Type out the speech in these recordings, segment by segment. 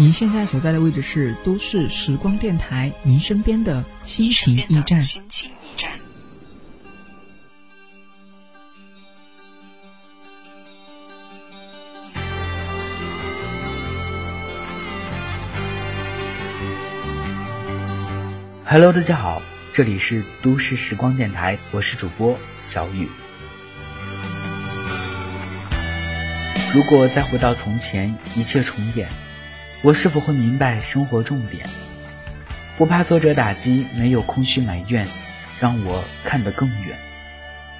您现在所在的位置是都市时光电台，您身边的心情驿站。心情驿站。Hello，大家好，这里是都市时光电台，我是主播小雨。如果再回到从前，一切重演。我是否会明白生活重点？不怕挫折打击，没有空虚埋怨，让我看得更远。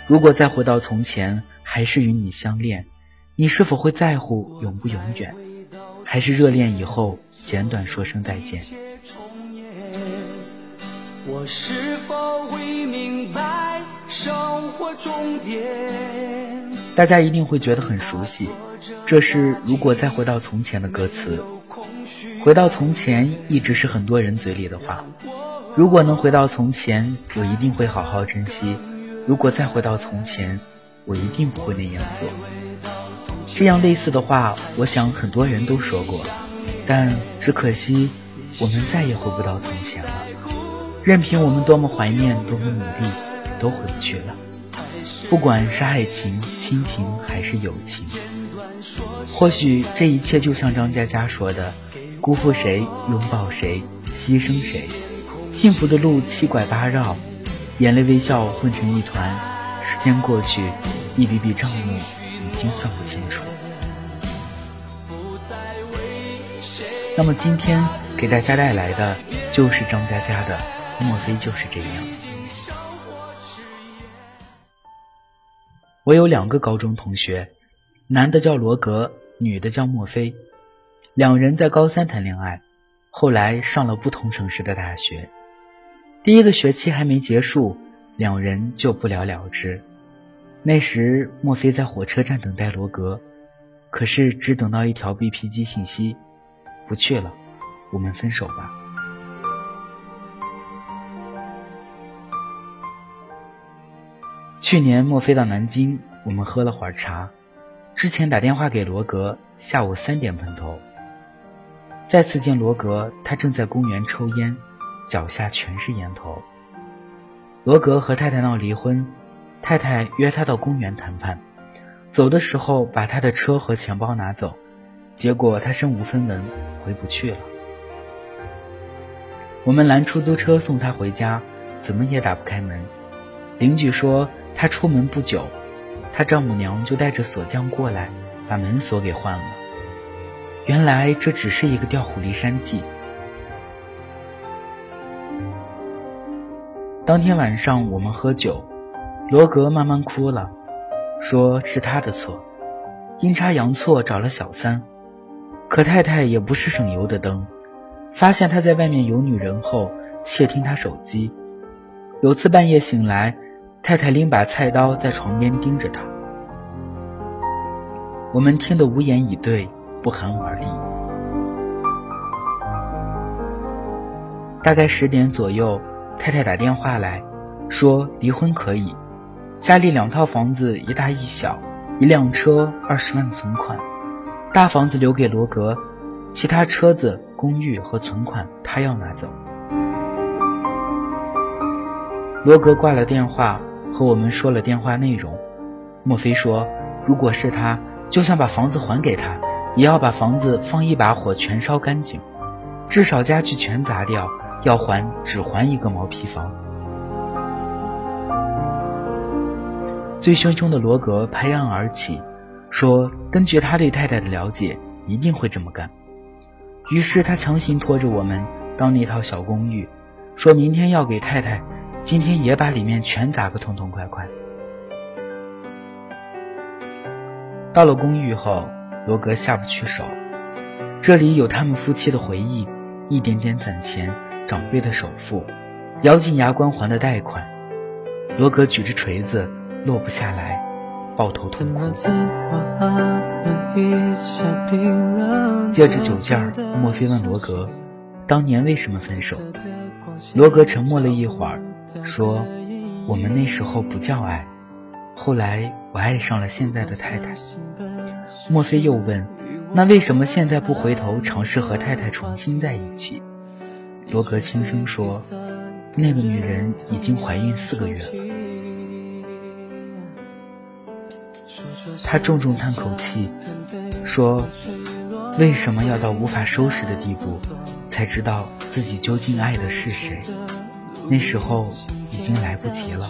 如果再回到从前，还是与你相恋，你是否会在乎永不永远？还是热恋以后简短说声再见？我是否会明白生活重点？大家一定会觉得很熟悉，这是如果再回到从前的歌词。回到从前，一直是很多人嘴里的话。如果能回到从前，我一定会好好珍惜。如果再回到从前，我一定不会那样做。这样类似的话，我想很多人都说过，但只可惜，我们再也回不到从前了。任凭我们多么怀念，多么努力，都回不去了。不管是爱情、亲情还是友情，或许这一切就像张嘉佳说的。辜负谁，拥抱谁，牺牲谁？幸福的路七拐八绕，眼泪微笑混成一团。时间过去，一笔笔账目已经算不清楚。那么今天给大家带来的就是张嘉佳的《莫非就是这样》。我有两个高中同学，男的叫罗格，女的叫莫菲。两人在高三谈恋爱，后来上了不同城市的大学。第一个学期还没结束，两人就不了了之。那时，莫菲在火车站等待罗格，可是只等到一条 BP 机信息：“不去了，我们分手吧。”去年墨菲到南京，我们喝了会儿茶，之前打电话给罗格，下午三点碰头。再次见罗格，他正在公园抽烟，脚下全是烟头。罗格和太太闹离婚，太太约他到公园谈判，走的时候把他的车和钱包拿走，结果他身无分文，回不去了。我们拦出租车送他回家，怎么也打不开门。邻居说他出门不久，他丈母娘就带着锁匠过来，把门锁给换了。原来这只是一个调虎离山计。当天晚上我们喝酒，罗格慢慢哭了，说是他的错，阴差阳错找了小三，可太太也不是省油的灯，发现他在外面有女人后，窃听他手机。有次半夜醒来，太太拎把菜刀在床边盯着他，我们听得无言以对。不寒而栗。大概十点左右，太太打电话来说离婚可以，家里两套房子，一大一小，一辆车，二十万存款，大房子留给罗格，其他车子、公寓和存款他要拿走。罗格挂了电话，和我们说了电话内容。莫非说，如果是他，就想把房子还给他。也要把房子放一把火全烧干净，至少家具全砸掉，要还只还一个毛坯房。醉醺醺的罗格拍案而起，说：“根据他对太太的了解，一定会这么干。”于是他强行拖着我们到那套小公寓，说明天要给太太，今天也把里面全砸个痛痛快快。到了公寓后。罗格下不去手，这里有他们夫妻的回忆，一点点攒钱，长辈的首付，咬紧牙关还的贷款。罗格举着锤子，落不下来，抱头痛哭。借着酒劲儿，莫非问罗格，当年为什么分手？罗格沉默了一会儿，说：“我们那时候不叫爱，后来我爱上了现在的太太。”莫非又问：“那为什么现在不回头尝试和太太重新在一起？罗格轻声说：“那个女人已经怀孕四个月了。”他重重叹口气，说：“为什么要到无法收拾的地步，才知道自己究竟爱的是谁？那时候已经来不及了。”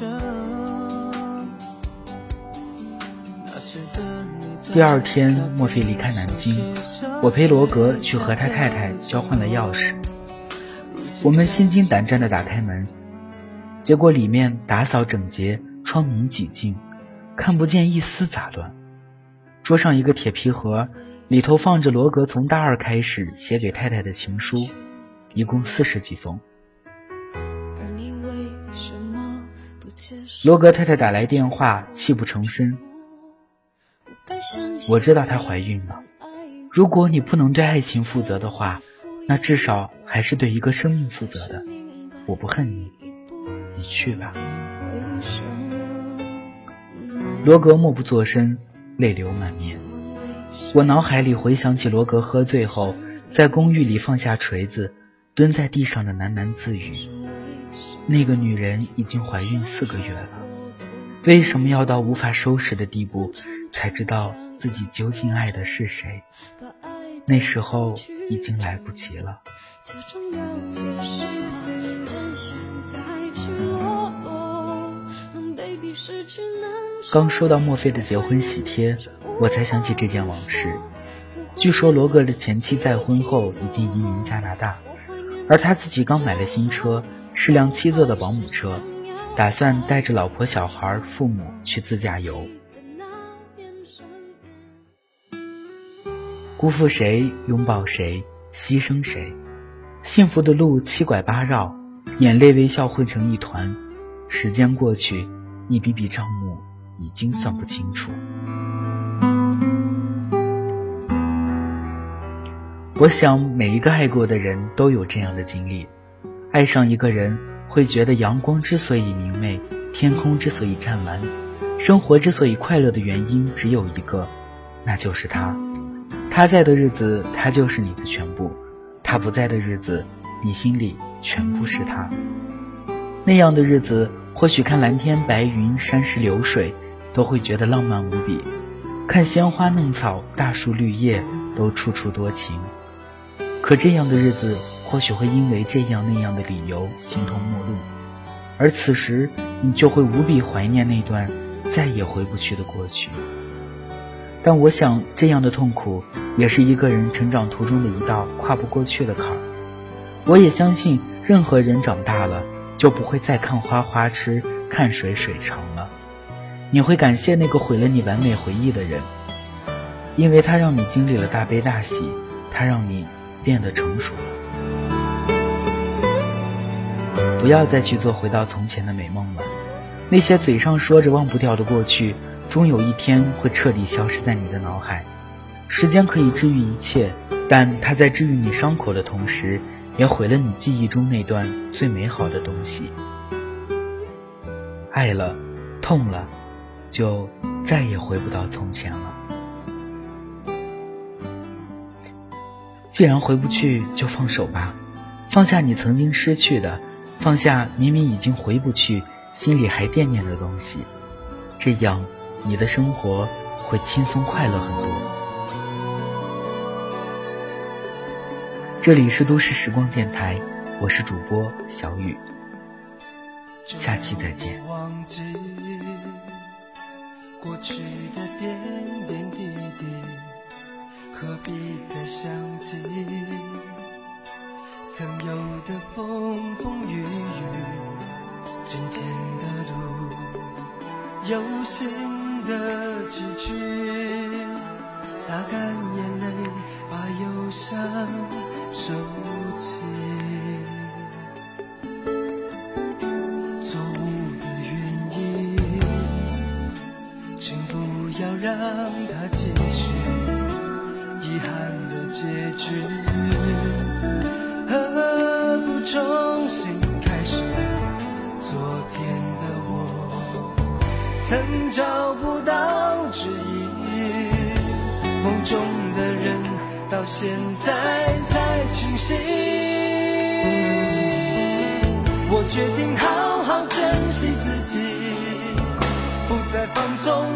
第二天，墨菲离开南京，我陪罗格去和他太太交换了钥匙。我们心惊胆战地打开门，结果里面打扫整洁，窗明几净，看不见一丝杂乱。桌上一个铁皮盒，里头放着罗格从大二开始写给太太的情书，一共四十几封。罗格太太打来电话，泣不成声。我知道她怀孕了。如果你不能对爱情负责的话，那至少还是对一个生命负责的。我不恨你，你去吧。罗格默不作声。泪流满面，我脑海里回想起罗格喝醉后在公寓里放下锤子，蹲在地上的喃喃自语。那个女人已经怀孕四个月了，为什么要到无法收拾的地步，才知道自己究竟爱的是谁？那时候已经来不及了。刚收到墨菲的结婚喜帖，我才想起这件往事。据说罗格的前妻再婚后已经移民加拿大，而他自己刚买了新车，是辆七座的保姆车，打算带着老婆、小孩、父母去自驾游。辜负谁，拥抱谁，牺牲谁？幸福的路七拐八绕，眼泪微笑混成一团。时间过去，一笔笔账目。已经算不清楚。我想每一个爱过的人都有这样的经历：爱上一个人，会觉得阳光之所以明媚，天空之所以湛蓝，生活之所以快乐的原因只有一个，那就是他。他在的日子，他就是你的全部；他不在的日子，你心里全部是他。那样的日子，或许看蓝天白云、山石流水。都会觉得浪漫无比，看鲜花嫩草、大树绿叶，都处处多情。可这样的日子，或许会因为这样那样的理由形同陌路，而此时你就会无比怀念那段再也回不去的过去。但我想，这样的痛苦也是一个人成长途中的一道跨不过去的坎儿。我也相信，任何人长大了就不会再看花花痴、看水水长了。你会感谢那个毁了你完美回忆的人，因为他让你经历了大悲大喜，他让你变得成熟了。不要再去做回到从前的美梦了，那些嘴上说着忘不掉的过去，终有一天会彻底消失在你的脑海。时间可以治愈一切，但它在治愈你伤口的同时，也毁了你记忆中那段最美好的东西。爱了，痛了。就再也回不到从前了。既然回不去，就放手吧，放下你曾经失去的，放下明明已经回不去，心里还惦念的东西，这样你的生活会轻松快乐很多。这里是都市时光电台，我是主播小雨，下期再见。过去的点点滴滴，何必再想起？曾有的风风雨雨，今天的路，有新的崎岖。擦干眼泪，把忧伤收起。错误的原因，请不要让，现在才清醒。我决定好好珍惜自己，不再放纵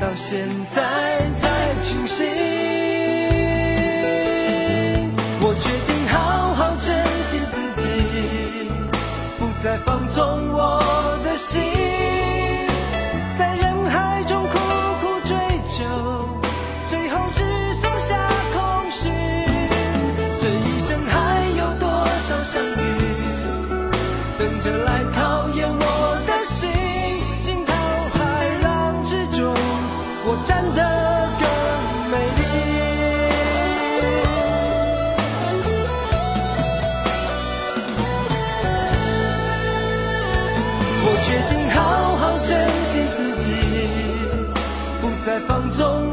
到现在才清醒。我决定好好珍惜自己，不再放纵我的心。我真的更美丽。我决定好好珍惜自己不再放纵。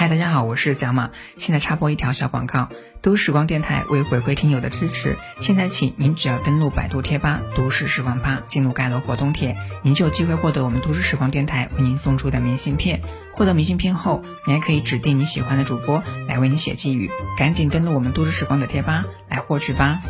嗨，大家好，我是小马。现在插播一条小广告：都市时光电台为回馈听友的支持，现在起您只要登录百度贴吧“都市时光吧”，进入盖楼活动帖，您就有机会获得我们都市时光电台为您送出的明信片。获得明信片后，你还可以指定你喜欢的主播来为你写寄语，赶紧登录我们都市时光的贴吧来获取吧。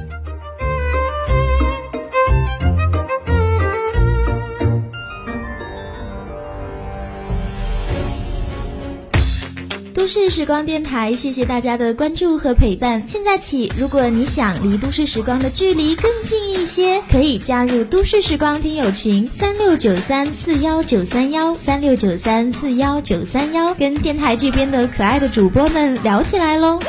都市时光电台，谢谢大家的关注和陪伴。现在起，如果你想离都市时光的距离更近一些，可以加入都市时光听友群三六九三四幺九三幺三六九三四幺九三幺，跟电台这边的可爱的主播们聊起来喽。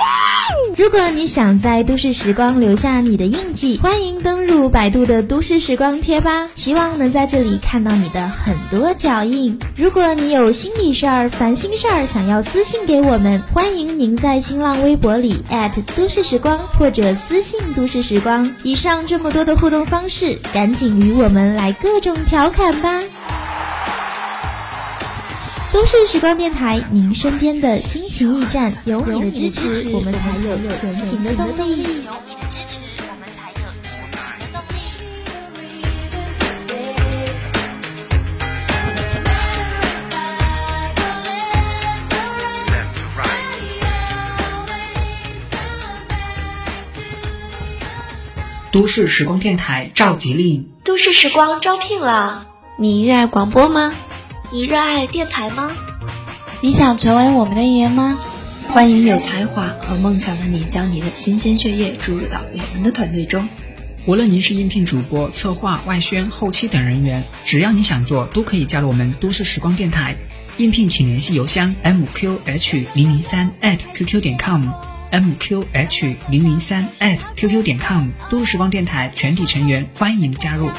如果你想在都市时光留下你的印记，欢迎登入百度的都市时光贴吧，希望能在这里看到你的很多脚印。如果你有心里事儿、烦心事儿，想要私信给我们，欢迎您在新浪微博里都市时光或者私信都市时光。以上这么多的互动方式，赶紧与我们来各种调侃吧！都市时光电台，您身边的心情驿站，有你的支持，我们才有前行的动力。都市时光电台召集令：都市时光招聘了，你热爱广播吗？你热爱电台吗？你想成为我们的一员吗？欢迎有才华和梦想的你，将你的新鲜血液注入到我们的团队中。无论您是应聘主播、策划、外宣、后期等人员，只要你想做，都可以加入我们都市时光电台。应聘请联系邮箱 mqh 零零三 @qq 点 mqh 零零三 @qq 点 com。都市时光电台全体成员欢迎加入。